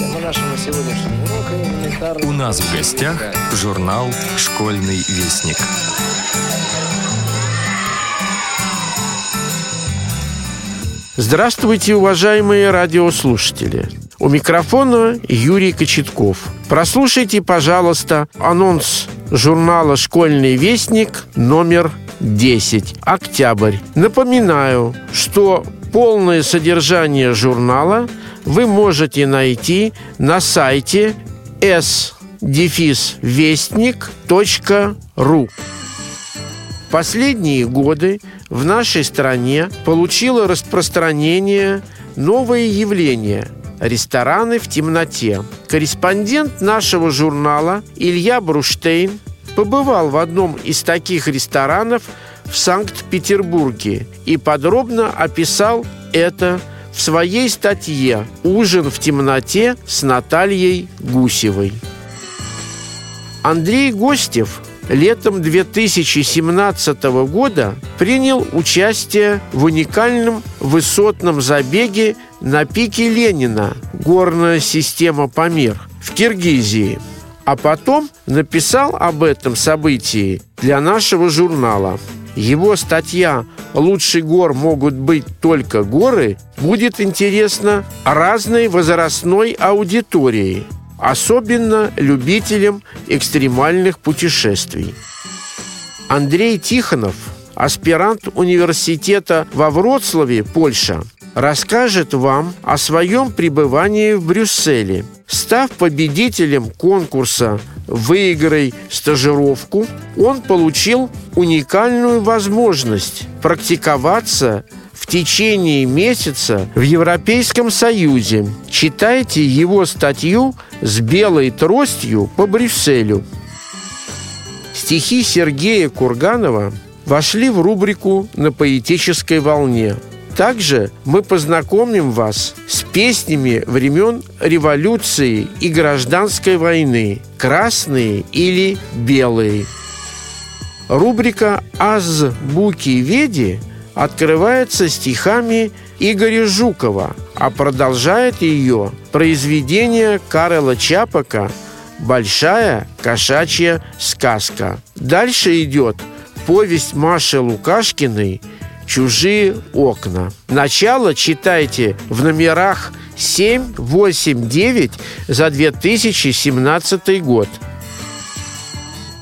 Тема нашего сегодняшнего урока элементарно... У нас в гостях журнал «Школьный вестник». Здравствуйте, уважаемые радиослушатели. У микрофона Юрий Кочетков. Прослушайте, пожалуйста, анонс журнала «Школьный вестник» номер 10, октябрь. Напоминаю, что полное содержание журнала вы можете найти на сайте s-вестник.ру. Последние годы в нашей стране получило распространение новое явление – рестораны в темноте. Корреспондент нашего журнала Илья Бруштейн побывал в одном из таких ресторанов в Санкт-Петербурге и подробно описал это в своей статье «Ужин в темноте» с Натальей Гусевой. Андрей Гостев летом 2017 года принял участие в уникальном высотном забеге на пике Ленина «Горная система Памир» в Киргизии – а потом написал об этом событии для нашего журнала. Его статья «Лучше гор могут быть только горы» будет интересна разной возрастной аудитории, особенно любителям экстремальных путешествий. Андрей Тихонов, аспирант университета во Вроцлаве, Польша, расскажет вам о своем пребывании в Брюсселе. Став победителем конкурса «Выиграй стажировку», он получил уникальную возможность практиковаться в течение месяца в Европейском Союзе. Читайте его статью с белой тростью по Брюсселю. Стихи Сергея Курганова вошли в рубрику «На поэтической волне». Также мы познакомим вас с песнями времен революции и гражданской войны «Красные» или «Белые». Рубрика «Азбуки Веди» открывается стихами Игоря Жукова, а продолжает ее произведение Карла Чапака «Большая кошачья сказка». Дальше идет повесть Маши Лукашкиной – «Чужие окна». Начало читайте в номерах 7, 8, 9 за 2017 год.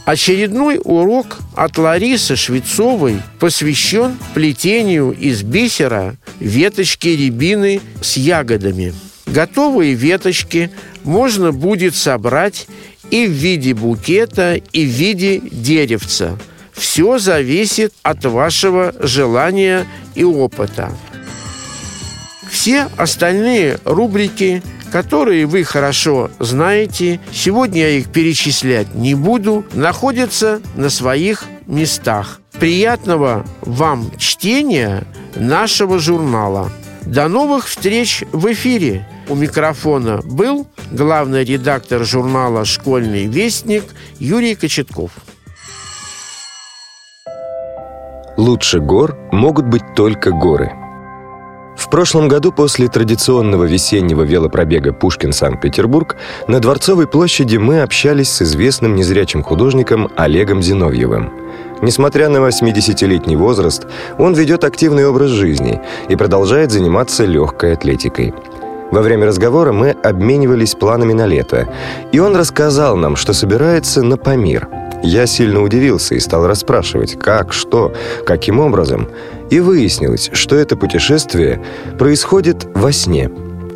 Очередной урок от Ларисы Швецовой посвящен плетению из бисера веточки рябины с ягодами. Готовые веточки можно будет собрать и в виде букета, и в виде деревца – все зависит от вашего желания и опыта. Все остальные рубрики, которые вы хорошо знаете, сегодня я их перечислять не буду, находятся на своих местах. Приятного вам чтения нашего журнала. До новых встреч в эфире. У микрофона был главный редактор журнала «Школьный вестник» Юрий Кочетков. Лучше гор могут быть только горы. В прошлом году после традиционного весеннего велопробега «Пушкин-Санкт-Петербург» на Дворцовой площади мы общались с известным незрячим художником Олегом Зиновьевым. Несмотря на 80-летний возраст, он ведет активный образ жизни и продолжает заниматься легкой атлетикой. Во время разговора мы обменивались планами на лето, и он рассказал нам, что собирается на Памир – я сильно удивился и стал расспрашивать, как, что, каким образом. И выяснилось, что это путешествие происходит во сне.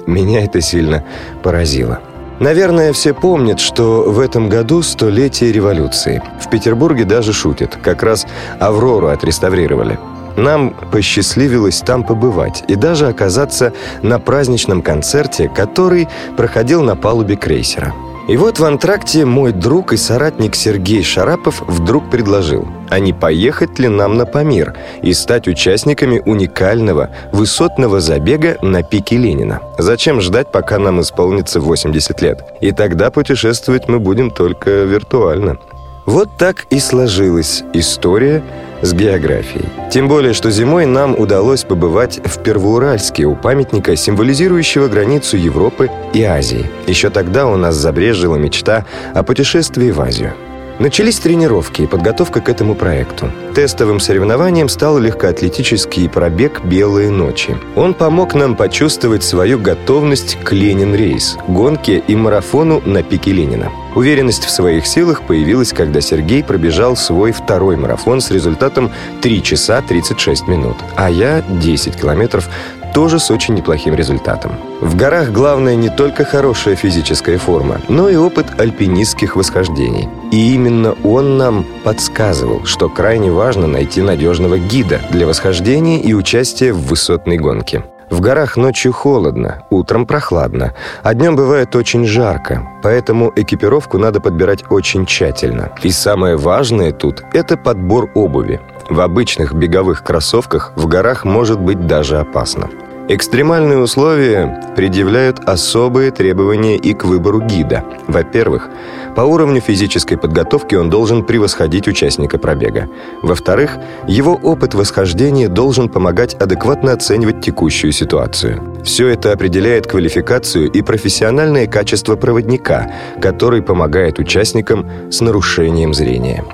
Меня это сильно поразило. Наверное, все помнят, что в этом году столетие революции. В Петербурге даже шутят. Как раз «Аврору» отреставрировали. Нам посчастливилось там побывать и даже оказаться на праздничном концерте, который проходил на палубе крейсера. И вот в антракте мой друг и соратник Сергей Шарапов вдруг предложил, а не поехать ли нам на Памир и стать участниками уникального высотного забега на пике Ленина. Зачем ждать, пока нам исполнится 80 лет? И тогда путешествовать мы будем только виртуально. Вот так и сложилась история с географией. Тем более, что зимой нам удалось побывать в Первоуральске у памятника, символизирующего границу Европы и Азии. Еще тогда у нас забрежила мечта о путешествии в Азию. Начались тренировки и подготовка к этому проекту. Тестовым соревнованием стал легкоатлетический пробег «Белые ночи». Он помог нам почувствовать свою готовность к Ленин-рейс, гонке и марафону на пике Ленина. Уверенность в своих силах появилась, когда Сергей пробежал свой второй марафон с результатом 3 часа 36 минут, а я 10 километров тоже с очень неплохим результатом. В горах главное не только хорошая физическая форма, но и опыт альпинистских восхождений. И именно он нам подсказывал, что крайне важно найти надежного гида для восхождения и участия в высотной гонке. В горах ночью холодно, утром прохладно, а днем бывает очень жарко, поэтому экипировку надо подбирать очень тщательно. И самое важное тут – это подбор обуви. В обычных беговых кроссовках в горах может быть даже опасно. Экстремальные условия предъявляют особые требования и к выбору гида. Во-первых, по уровню физической подготовки он должен превосходить участника пробега. Во-вторых, его опыт восхождения должен помогать адекватно оценивать текущую ситуацию. Все это определяет квалификацию и профессиональное качество проводника, который помогает участникам с нарушением зрения.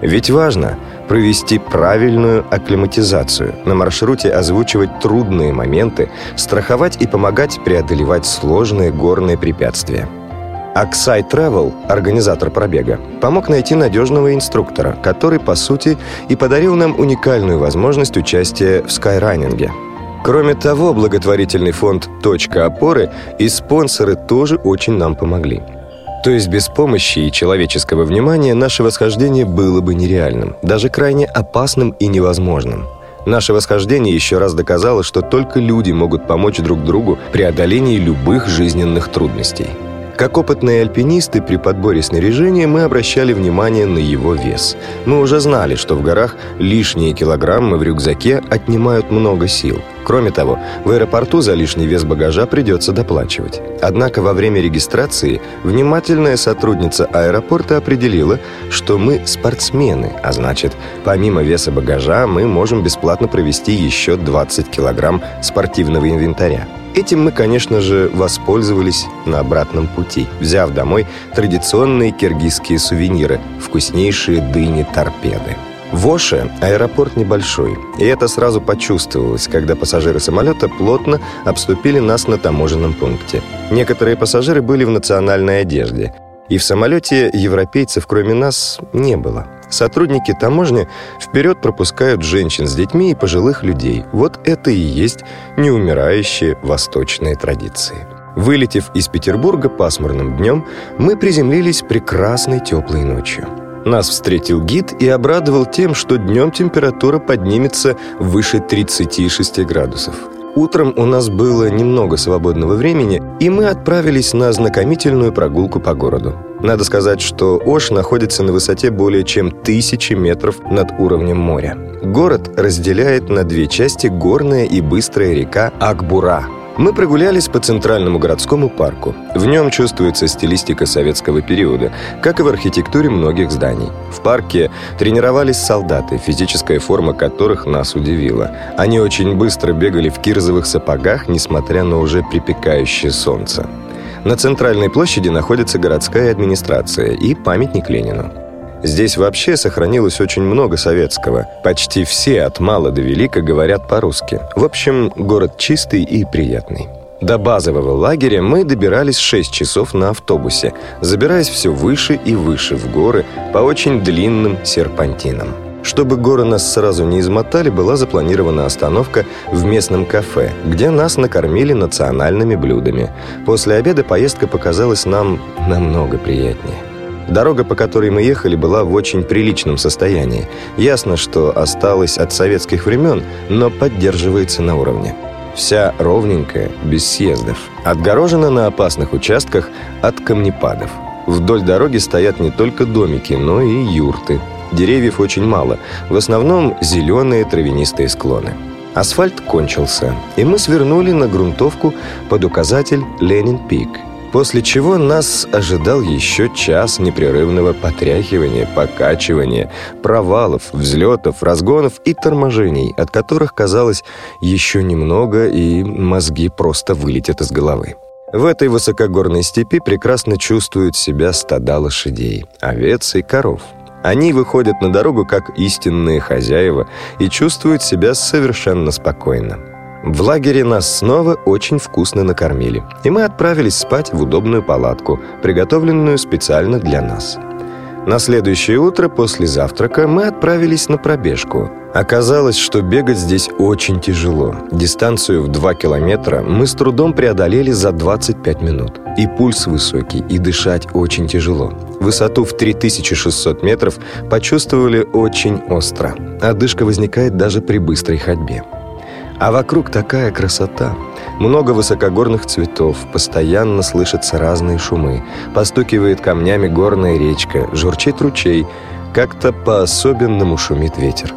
Ведь важно провести правильную акклиматизацию, на маршруте озвучивать трудные моменты, страховать и помогать преодолевать сложные горные препятствия. Аксай Travel, организатор пробега, помог найти надежного инструктора, который, по сути, и подарил нам уникальную возможность участия в скайранинге. Кроме того, благотворительный фонд «Точка опоры» и спонсоры тоже очень нам помогли. То есть без помощи и человеческого внимания наше восхождение было бы нереальным, даже крайне опасным и невозможным. Наше восхождение еще раз доказало, что только люди могут помочь друг другу в преодолении любых жизненных трудностей. Как опытные альпинисты при подборе снаряжения мы обращали внимание на его вес. Мы уже знали, что в горах лишние килограммы в рюкзаке отнимают много сил. Кроме того, в аэропорту за лишний вес багажа придется доплачивать. Однако во время регистрации внимательная сотрудница аэропорта определила, что мы спортсмены, а значит, помимо веса багажа мы можем бесплатно провести еще 20 килограмм спортивного инвентаря. Этим мы, конечно же, воспользовались на обратном пути, взяв домой традиционные киргизские сувениры, вкуснейшие дыни-торпеды. В Оше аэропорт небольшой, и это сразу почувствовалось, когда пассажиры самолета плотно обступили нас на таможенном пункте. Некоторые пассажиры были в национальной одежде, и в самолете европейцев, кроме нас, не было. Сотрудники таможни вперед пропускают женщин с детьми и пожилых людей. Вот это и есть неумирающие восточные традиции. Вылетев из Петербурга пасмурным днем, мы приземлились прекрасной теплой ночью. Нас встретил гид и обрадовал тем, что днем температура поднимется выше 36 градусов. Утром у нас было немного свободного времени, и мы отправились на знакомительную прогулку по городу. Надо сказать, что Ош находится на высоте более чем тысячи метров над уровнем моря. Город разделяет на две части горная и быстрая река Акбура – мы прогулялись по центральному городскому парку. В нем чувствуется стилистика советского периода, как и в архитектуре многих зданий. В парке тренировались солдаты, физическая форма которых нас удивила. Они очень быстро бегали в кирзовых сапогах, несмотря на уже припекающее солнце. На центральной площади находится городская администрация и памятник Ленину. Здесь вообще сохранилось очень много советского. Почти все от мала до велика говорят по-русски. В общем, город чистый и приятный. До базового лагеря мы добирались 6 часов на автобусе, забираясь все выше и выше в горы по очень длинным серпантинам. Чтобы горы нас сразу не измотали, была запланирована остановка в местном кафе, где нас накормили национальными блюдами. После обеда поездка показалась нам намного приятнее. Дорога, по которой мы ехали, была в очень приличном состоянии. Ясно, что осталась от советских времен, но поддерживается на уровне. Вся ровненькая, без съездов. Отгорожена на опасных участках от камнепадов. Вдоль дороги стоят не только домики, но и юрты. Деревьев очень мало, в основном зеленые травянистые склоны. Асфальт кончился, и мы свернули на грунтовку под указатель «Ленин Пик», После чего нас ожидал еще час непрерывного потряхивания, покачивания, провалов, взлетов, разгонов и торможений, от которых, казалось, еще немного, и мозги просто вылетят из головы. В этой высокогорной степи прекрасно чувствуют себя стада лошадей, овец и коров. Они выходят на дорогу как истинные хозяева и чувствуют себя совершенно спокойно. В лагере нас снова очень вкусно накормили, и мы отправились спать в удобную палатку, приготовленную специально для нас. На следующее утро после завтрака мы отправились на пробежку. Оказалось, что бегать здесь очень тяжело. Дистанцию в 2 километра мы с трудом преодолели за 25 минут. И пульс высокий, и дышать очень тяжело. Высоту в 3600 метров почувствовали очень остро. Одышка возникает даже при быстрой ходьбе. А вокруг такая красота. Много высокогорных цветов, постоянно слышатся разные шумы. Постукивает камнями горная речка, журчит ручей. Как-то по-особенному шумит ветер.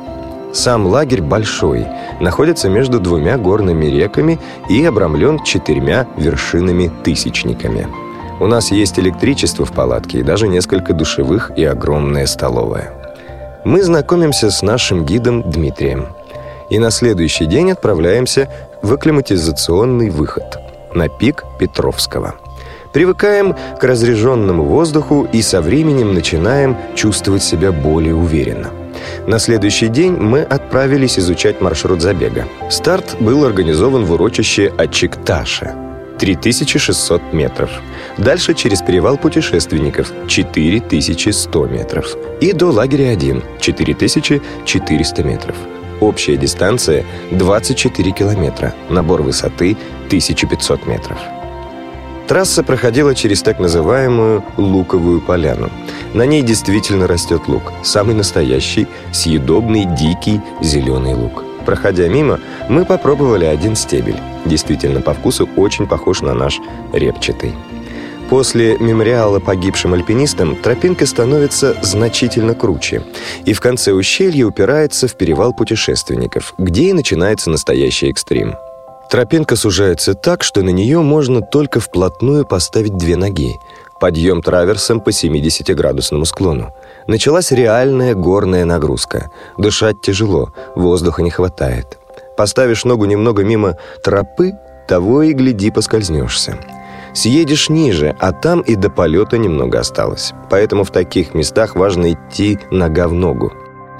Сам лагерь большой, находится между двумя горными реками и обрамлен четырьмя вершинами-тысячниками. У нас есть электричество в палатке и даже несколько душевых и огромная столовая. Мы знакомимся с нашим гидом Дмитрием и на следующий день отправляемся в акклиматизационный выход на пик Петровского. Привыкаем к разреженному воздуху и со временем начинаем чувствовать себя более уверенно. На следующий день мы отправились изучать маршрут забега. Старт был организован в урочище Ачикташа, 3600 метров. Дальше через перевал путешественников 4100 метров. И до лагеря 1 4400 метров. Общая дистанция 24 километра, набор высоты 1500 метров. Трасса проходила через так называемую Луковую поляну. На ней действительно растет лук, самый настоящий, съедобный, дикий зеленый лук. Проходя мимо, мы попробовали один стебель. Действительно, по вкусу очень похож на наш репчатый. После мемориала погибшим альпинистам тропинка становится значительно круче, и в конце ущелья упирается в перевал путешественников, где и начинается настоящий экстрим. Тропинка сужается так, что на нее можно только вплотную поставить две ноги. Подъем траверсом по 70-градусному склону. Началась реальная горная нагрузка. Дышать тяжело, воздуха не хватает. Поставишь ногу немного мимо тропы, того и гляди поскользнешься. Съедешь ниже, а там и до полета немного осталось. Поэтому в таких местах важно идти нога в ногу.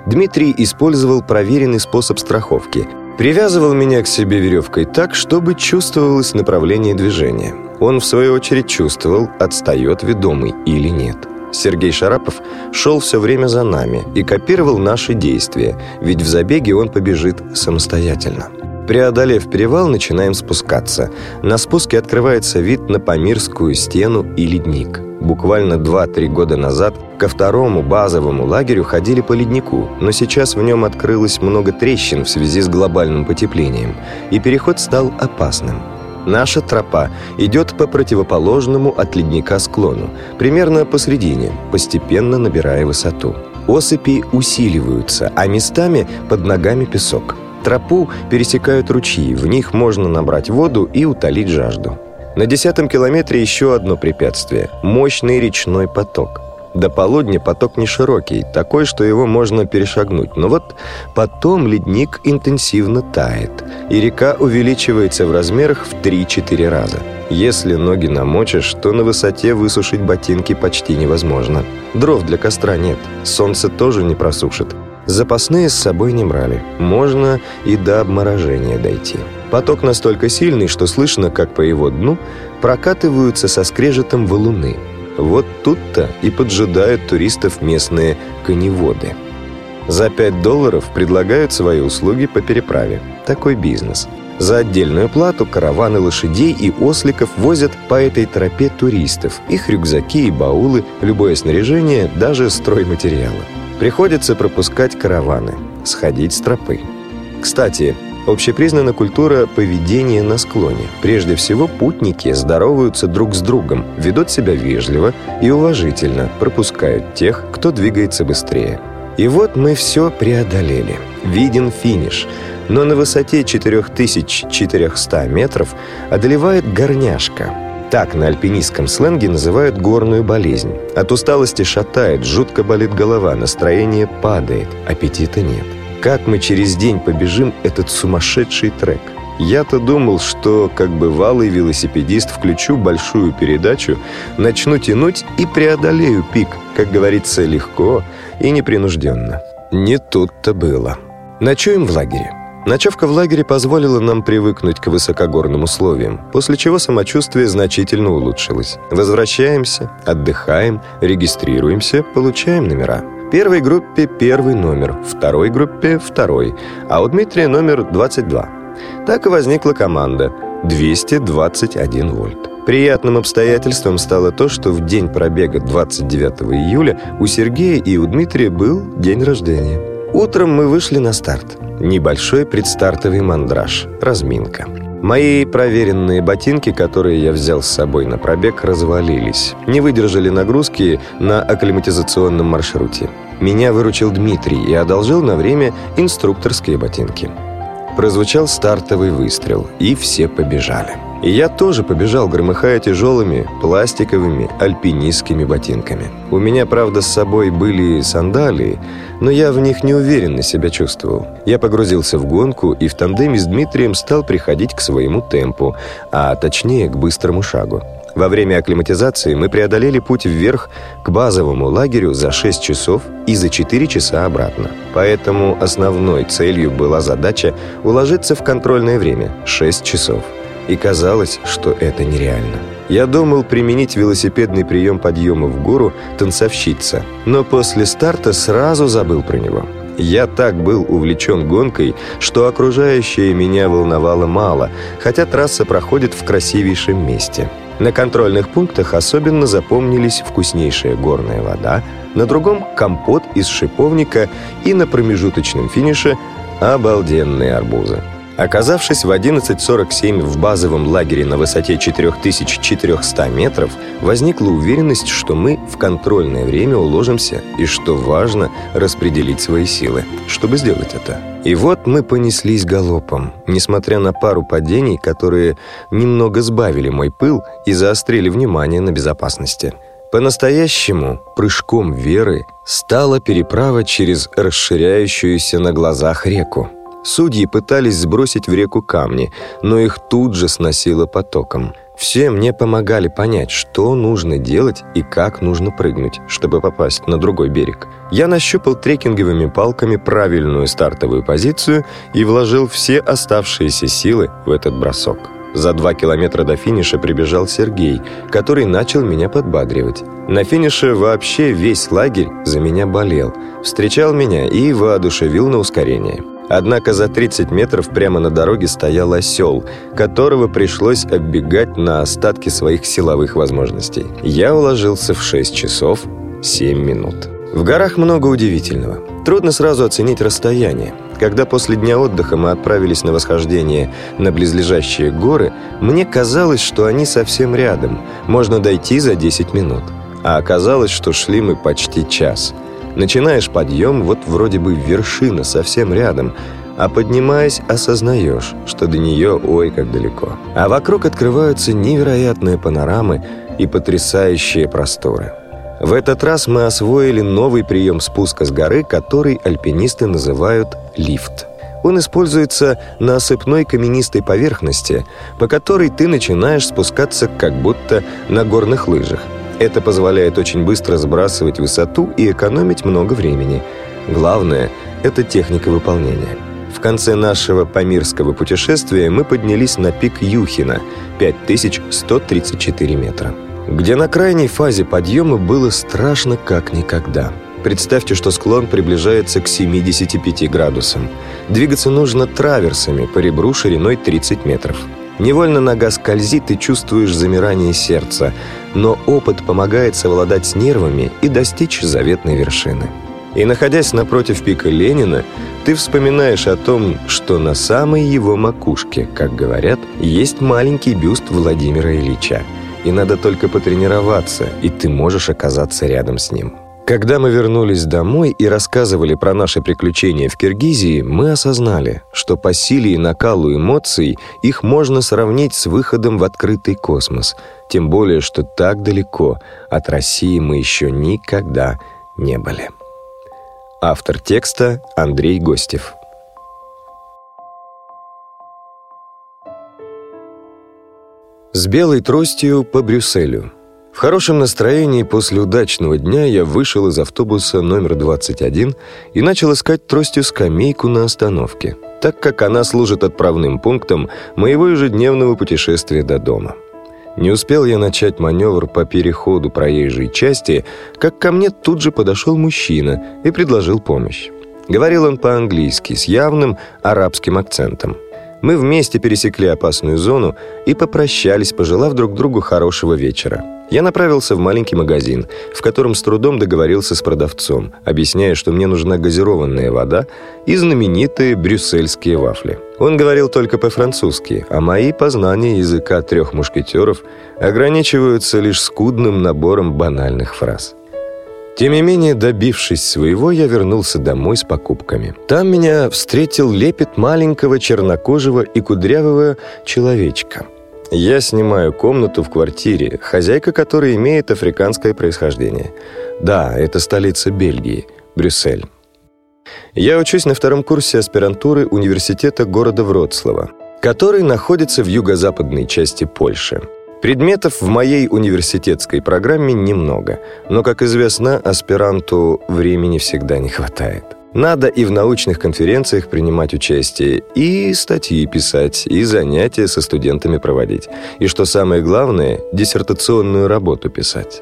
Дмитрий использовал проверенный способ страховки. Привязывал меня к себе веревкой так, чтобы чувствовалось направление движения. Он, в свою очередь, чувствовал, отстает ведомый или нет. Сергей Шарапов шел все время за нами и копировал наши действия, ведь в забеге он побежит самостоятельно. Преодолев перевал, начинаем спускаться. На спуске открывается вид на Памирскую стену и ледник. Буквально 2-3 года назад ко второму базовому лагерю ходили по леднику, но сейчас в нем открылось много трещин в связи с глобальным потеплением, и переход стал опасным. Наша тропа идет по противоположному от ледника склону, примерно посредине, постепенно набирая высоту. Осыпи усиливаются, а местами под ногами песок – Тропу пересекают ручьи, в них можно набрать воду и утолить жажду. На десятом километре еще одно препятствие – мощный речной поток. До полудня поток не широкий, такой, что его можно перешагнуть. Но вот потом ледник интенсивно тает, и река увеличивается в размерах в 3-4 раза. Если ноги намочишь, то на высоте высушить ботинки почти невозможно. Дров для костра нет, солнце тоже не просушит. Запасные с собой не брали. Можно и до обморожения дойти. Поток настолько сильный, что слышно, как по его дну прокатываются со скрежетом валуны. Вот тут-то и поджидают туристов местные коневоды. За 5 долларов предлагают свои услуги по переправе. Такой бизнес. За отдельную плату караваны лошадей и осликов возят по этой тропе туристов, их рюкзаки и баулы, любое снаряжение, даже стройматериалы. Приходится пропускать караваны, сходить с тропы. Кстати, общепризнана культура поведения на склоне. Прежде всего, путники здороваются друг с другом, ведут себя вежливо и уважительно, пропускают тех, кто двигается быстрее. И вот мы все преодолели. Виден финиш. Но на высоте 4400 метров одолевает горняшка. Так на альпинистском сленге называют горную болезнь. От усталости шатает, жутко болит голова, настроение падает, аппетита нет. Как мы через день побежим этот сумасшедший трек? Я-то думал, что, как бывалый велосипедист, включу большую передачу, начну тянуть и преодолею пик, как говорится, легко и непринужденно. Не тут-то было. Ночуем в лагере. Ночевка в лагере позволила нам привыкнуть к высокогорным условиям, после чего самочувствие значительно улучшилось. Возвращаемся, отдыхаем, регистрируемся, получаем номера. Первой группе первый номер, второй группе второй, а у Дмитрия номер 22. Так и возникла команда 221 вольт. Приятным обстоятельством стало то, что в день пробега 29 июля у Сергея и у Дмитрия был день рождения. Утром мы вышли на старт. Небольшой предстартовый мандраж, разминка. Мои проверенные ботинки, которые я взял с собой на пробег, развалились. Не выдержали нагрузки на акклиматизационном маршруте. Меня выручил Дмитрий и одолжил на время инструкторские ботинки. Прозвучал стартовый выстрел, и все побежали. И я тоже побежал, громыхая тяжелыми пластиковыми альпинистскими ботинками. У меня, правда, с собой были сандалии, но я в них неуверенно себя чувствовал. Я погрузился в гонку и в тандеме с Дмитрием стал приходить к своему темпу, а точнее к быстрому шагу. Во время акклиматизации мы преодолели путь вверх к базовому лагерю за 6 часов и за 4 часа обратно. Поэтому основной целью была задача уложиться в контрольное время – 6 часов. И казалось, что это нереально. Я думал применить велосипедный прием подъема в гору «танцовщица», но после старта сразу забыл про него. Я так был увлечен гонкой, что окружающее меня волновало мало, хотя трасса проходит в красивейшем месте – на контрольных пунктах особенно запомнились вкуснейшая горная вода, на другом – компот из шиповника и на промежуточном финише – обалденные арбузы. Оказавшись в 11.47 в базовом лагере на высоте 4400 метров, возникла уверенность, что мы в контрольное время уложимся и, что важно, распределить свои силы, чтобы сделать это. И вот мы понеслись галопом, несмотря на пару падений, которые немного сбавили мой пыл и заострили внимание на безопасности. По-настоящему прыжком веры стала переправа через расширяющуюся на глазах реку. Судьи пытались сбросить в реку камни, но их тут же сносило потоком. Все мне помогали понять, что нужно делать и как нужно прыгнуть, чтобы попасть на другой берег. Я нащупал трекинговыми палками правильную стартовую позицию и вложил все оставшиеся силы в этот бросок. За два километра до финиша прибежал Сергей, который начал меня подбадривать. На финише вообще весь лагерь за меня болел, встречал меня и воодушевил на ускорение. Однако за 30 метров прямо на дороге стоял осел, которого пришлось оббегать на остатки своих силовых возможностей. Я уложился в 6 часов 7 минут. В горах много удивительного. Трудно сразу оценить расстояние. Когда после дня отдыха мы отправились на восхождение на близлежащие горы, мне казалось, что они совсем рядом, можно дойти за 10 минут. А оказалось, что шли мы почти час – Начинаешь подъем, вот вроде бы вершина совсем рядом, а поднимаясь, осознаешь, что до нее ой как далеко. А вокруг открываются невероятные панорамы и потрясающие просторы. В этот раз мы освоили новый прием спуска с горы, который альпинисты называют лифт. Он используется на осыпной каменистой поверхности, по которой ты начинаешь спускаться как будто на горных лыжах. Это позволяет очень быстро сбрасывать высоту и экономить много времени. Главное – это техника выполнения. В конце нашего памирского путешествия мы поднялись на пик Юхина – 5134 метра, где на крайней фазе подъема было страшно как никогда. Представьте, что склон приближается к 75 градусам. Двигаться нужно траверсами по ребру шириной 30 метров. Невольно нога скользит и чувствуешь замирание сердца, но опыт помогает совладать с нервами и достичь заветной вершины. И находясь напротив пика Ленина, ты вспоминаешь о том, что на самой его макушке, как говорят, есть маленький бюст Владимира Ильича. И надо только потренироваться, и ты можешь оказаться рядом с ним. Когда мы вернулись домой и рассказывали про наши приключения в Киргизии, мы осознали, что по силе и накалу эмоций их можно сравнить с выходом в открытый космос, тем более, что так далеко от России мы еще никогда не были. Автор текста Андрей Гостев. С белой тростью по Брюсселю – в хорошем настроении после удачного дня я вышел из автобуса номер 21 и начал искать тростью скамейку на остановке, так как она служит отправным пунктом моего ежедневного путешествия до дома. Не успел я начать маневр по переходу проезжей части, как ко мне тут же подошел мужчина и предложил помощь. Говорил он по-английски с явным арабским акцентом. Мы вместе пересекли опасную зону и попрощались, пожелав друг другу хорошего вечера. Я направился в маленький магазин, в котором с трудом договорился с продавцом, объясняя, что мне нужна газированная вода и знаменитые брюссельские вафли. Он говорил только по-французски, а мои познания языка трех мушкетеров ограничиваются лишь скудным набором банальных фраз. Тем не менее, добившись своего, я вернулся домой с покупками. Там меня встретил лепет маленького чернокожего и кудрявого человечка – я снимаю комнату в квартире, хозяйка которой имеет африканское происхождение. Да, это столица Бельгии, Брюссель. Я учусь на втором курсе аспирантуры университета города Вроцлава, который находится в юго-западной части Польши. Предметов в моей университетской программе немного, но, как известно, аспиранту времени всегда не хватает. Надо и в научных конференциях принимать участие, и статьи писать, и занятия со студентами проводить. И что самое главное, диссертационную работу писать.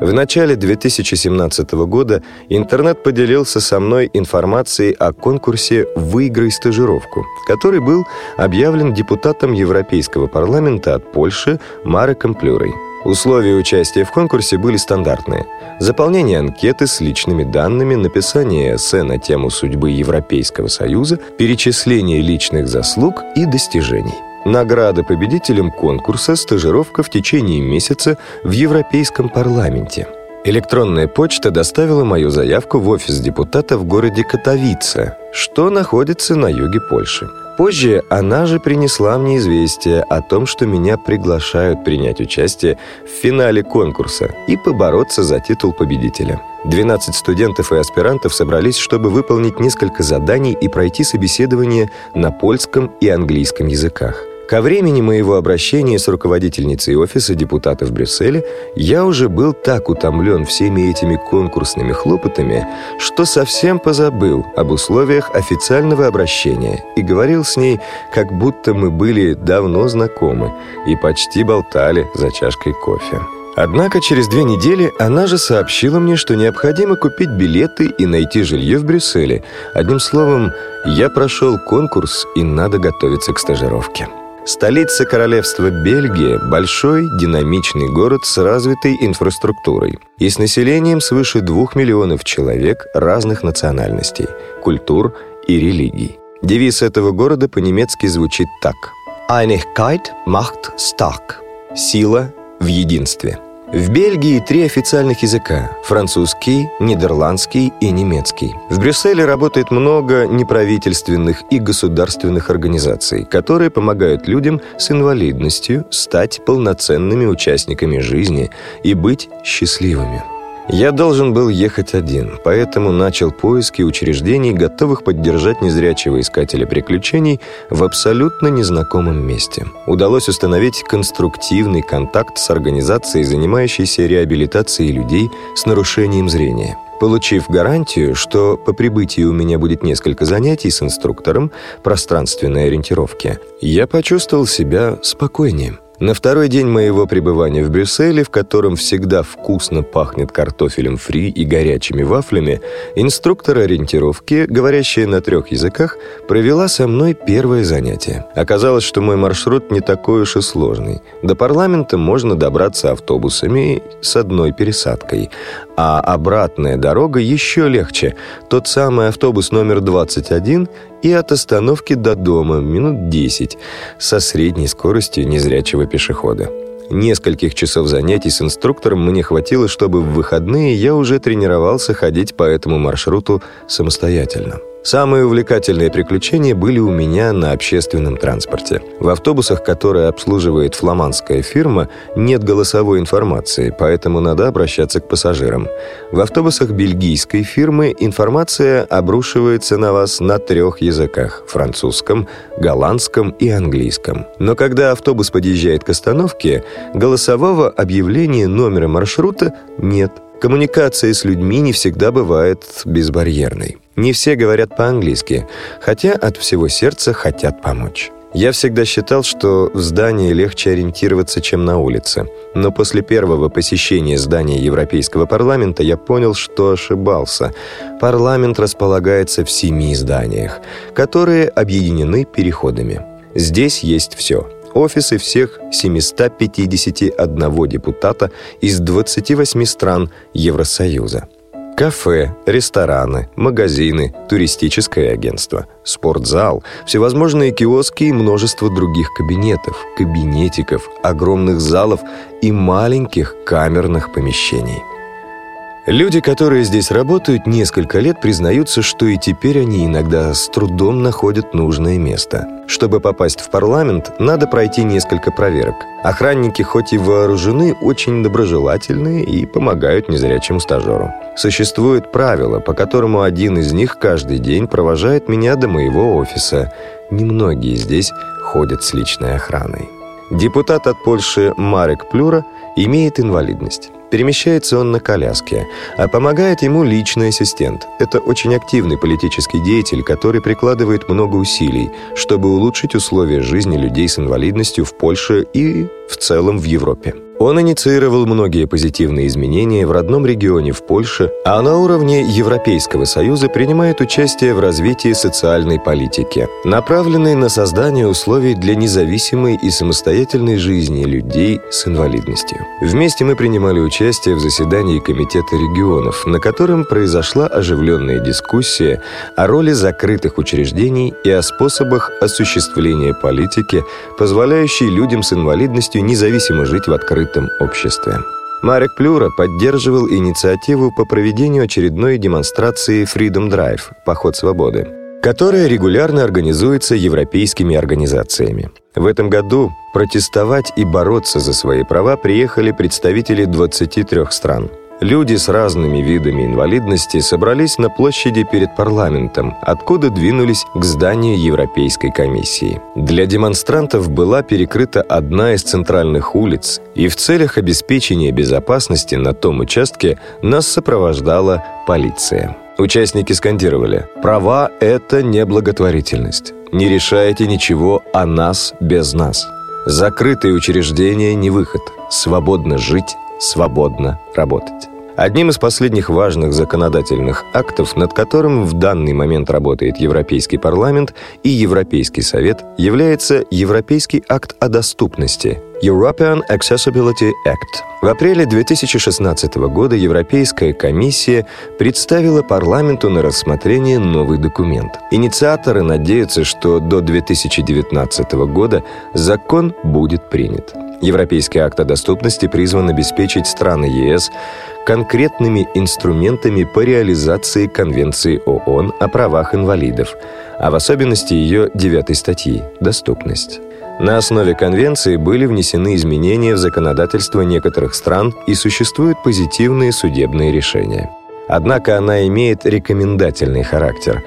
В начале 2017 года интернет поделился со мной информацией о конкурсе «Выиграй стажировку», который был объявлен депутатом Европейского парламента от Польши Мареком Плюрой. Условия участия в конкурсе были стандартные. Заполнение анкеты с личными данными, написание эссе на тему судьбы Европейского Союза, перечисление личных заслуг и достижений. Награда победителям конкурса «Стажировка в течение месяца в Европейском парламенте». Электронная почта доставила мою заявку в офис депутата в городе Катовице, что находится на юге Польши. Позже она же принесла мне известие о том, что меня приглашают принять участие в финале конкурса и побороться за титул победителя. 12 студентов и аспирантов собрались, чтобы выполнить несколько заданий и пройти собеседование на польском и английском языках. Ко времени моего обращения с руководительницей офиса депутата в Брюсселе я уже был так утомлен всеми этими конкурсными хлопотами, что совсем позабыл об условиях официального обращения и говорил с ней, как будто мы были давно знакомы и почти болтали за чашкой кофе. Однако через две недели она же сообщила мне, что необходимо купить билеты и найти жилье в Брюсселе. Одним словом, я прошел конкурс и надо готовиться к стажировке. Столица королевства Бельгия – большой, динамичный город с развитой инфраструктурой и с населением свыше двух миллионов человек разных национальностей, культур и религий. Девиз этого города по-немецки звучит так «Einigkeit macht stark» – «Сила в единстве». В Бельгии три официальных языка – французский, нидерландский и немецкий. В Брюсселе работает много неправительственных и государственных организаций, которые помогают людям с инвалидностью стать полноценными участниками жизни и быть счастливыми. Я должен был ехать один, поэтому начал поиски учреждений, готовых поддержать незрячего искателя приключений в абсолютно незнакомом месте. Удалось установить конструктивный контакт с организацией, занимающейся реабилитацией людей с нарушением зрения. Получив гарантию, что по прибытии у меня будет несколько занятий с инструктором пространственной ориентировки, я почувствовал себя спокойнее. На второй день моего пребывания в Брюсселе, в котором всегда вкусно пахнет картофелем фри и горячими вафлями, инструктор ориентировки, говорящая на трех языках, провела со мной первое занятие. Оказалось, что мой маршрут не такой уж и сложный. До парламента можно добраться автобусами с одной пересадкой, а обратная дорога еще легче. Тот самый автобус номер 21 и от остановки до дома минут 10 со средней скоростью незрячего пешехода. Нескольких часов занятий с инструктором мне хватило, чтобы в выходные я уже тренировался ходить по этому маршруту самостоятельно. Самые увлекательные приключения были у меня на общественном транспорте. В автобусах, которые обслуживает фламандская фирма, нет голосовой информации, поэтому надо обращаться к пассажирам. В автобусах бельгийской фирмы информация обрушивается на вас на трех языках – французском, голландском и английском. Но когда автобус подъезжает к остановке, голосового объявления номера маршрута нет – Коммуникация с людьми не всегда бывает безбарьерной. Не все говорят по-английски, хотя от всего сердца хотят помочь. Я всегда считал, что в здании легче ориентироваться, чем на улице. Но после первого посещения здания Европейского парламента я понял, что ошибался. Парламент располагается в семи зданиях, которые объединены переходами. Здесь есть все – офисы всех 751 депутата из 28 стран Евросоюза. Кафе, рестораны, магазины, туристическое агентство, спортзал, всевозможные киоски и множество других кабинетов, кабинетиков, огромных залов и маленьких камерных помещений – Люди, которые здесь работают несколько лет, признаются, что и теперь они иногда с трудом находят нужное место. Чтобы попасть в парламент, надо пройти несколько проверок. Охранники, хоть и вооружены, очень доброжелательные и помогают незрячему стажеру. Существует правило, по которому один из них каждый день провожает меня до моего офиса. Немногие здесь ходят с личной охраной. Депутат от Польши Марек Плюра имеет инвалидность. Перемещается он на коляске, а помогает ему личный ассистент. Это очень активный политический деятель, который прикладывает много усилий, чтобы улучшить условия жизни людей с инвалидностью в Польше и в целом в Европе. Он инициировал многие позитивные изменения в родном регионе в Польше, а на уровне Европейского Союза принимает участие в развитии социальной политики, направленной на создание условий для независимой и самостоятельной жизни людей с инвалидностью. Вместе мы принимали участие в заседании Комитета регионов, на котором произошла оживленная дискуссия о роли закрытых учреждений и о способах осуществления политики, позволяющей людям с инвалидностью независимо жить в открытом открытом обществе. Марек Плюра поддерживал инициативу по проведению очередной демонстрации Freedom Drive – «Поход свободы», которая регулярно организуется европейскими организациями. В этом году протестовать и бороться за свои права приехали представители 23 стран – Люди с разными видами инвалидности собрались на площади перед парламентом, откуда двинулись к зданию Европейской комиссии. Для демонстрантов была перекрыта одна из центральных улиц, и в целях обеспечения безопасности на том участке нас сопровождала полиция. Участники скандировали «Права – это не благотворительность. Не решайте ничего о нас без нас. Закрытые учреждения – не выход. Свободно жить, свободно работать». Одним из последних важных законодательных актов, над которым в данный момент работает Европейский парламент и Европейский совет, является Европейский акт о доступности European Accessibility Act. В апреле 2016 года Европейская комиссия представила парламенту на рассмотрение новый документ. Инициаторы надеются, что до 2019 года закон будет принят. Европейский акт о доступности призван обеспечить страны ЕС конкретными инструментами по реализации Конвенции ООН о правах инвалидов, а в особенности ее девятой статьи «Доступность». На основе конвенции были внесены изменения в законодательство некоторых стран и существуют позитивные судебные решения. Однако она имеет рекомендательный характер.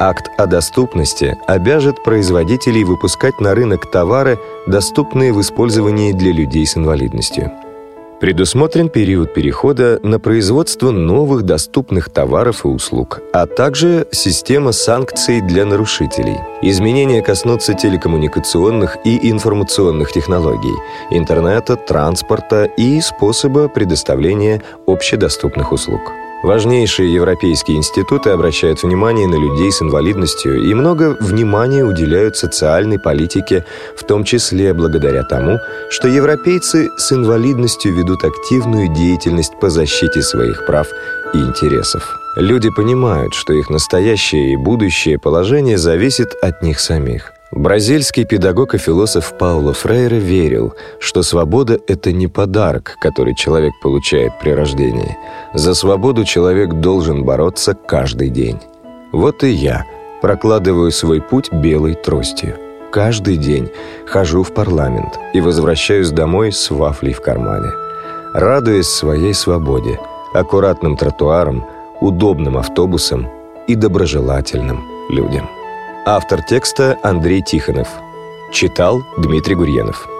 Акт о доступности обяжет производителей выпускать на рынок товары, доступные в использовании для людей с инвалидностью. Предусмотрен период перехода на производство новых доступных товаров и услуг, а также система санкций для нарушителей. Изменения коснутся телекоммуникационных и информационных технологий, интернета, транспорта и способа предоставления общедоступных услуг. Важнейшие европейские институты обращают внимание на людей с инвалидностью и много внимания уделяют социальной политике, в том числе благодаря тому, что европейцы с инвалидностью ведут активную деятельность по защите своих прав и интересов. Люди понимают, что их настоящее и будущее положение зависит от них самих. Бразильский педагог и философ Пауло Фрейре верил, что свобода – это не подарок, который человек получает при рождении. За свободу человек должен бороться каждый день. Вот и я прокладываю свой путь белой тростью. Каждый день хожу в парламент и возвращаюсь домой с вафлей в кармане. Радуясь своей свободе, аккуратным тротуарам, удобным автобусам и доброжелательным людям. Автор текста Андрей Тихонов. Читал Дмитрий Гурьянов.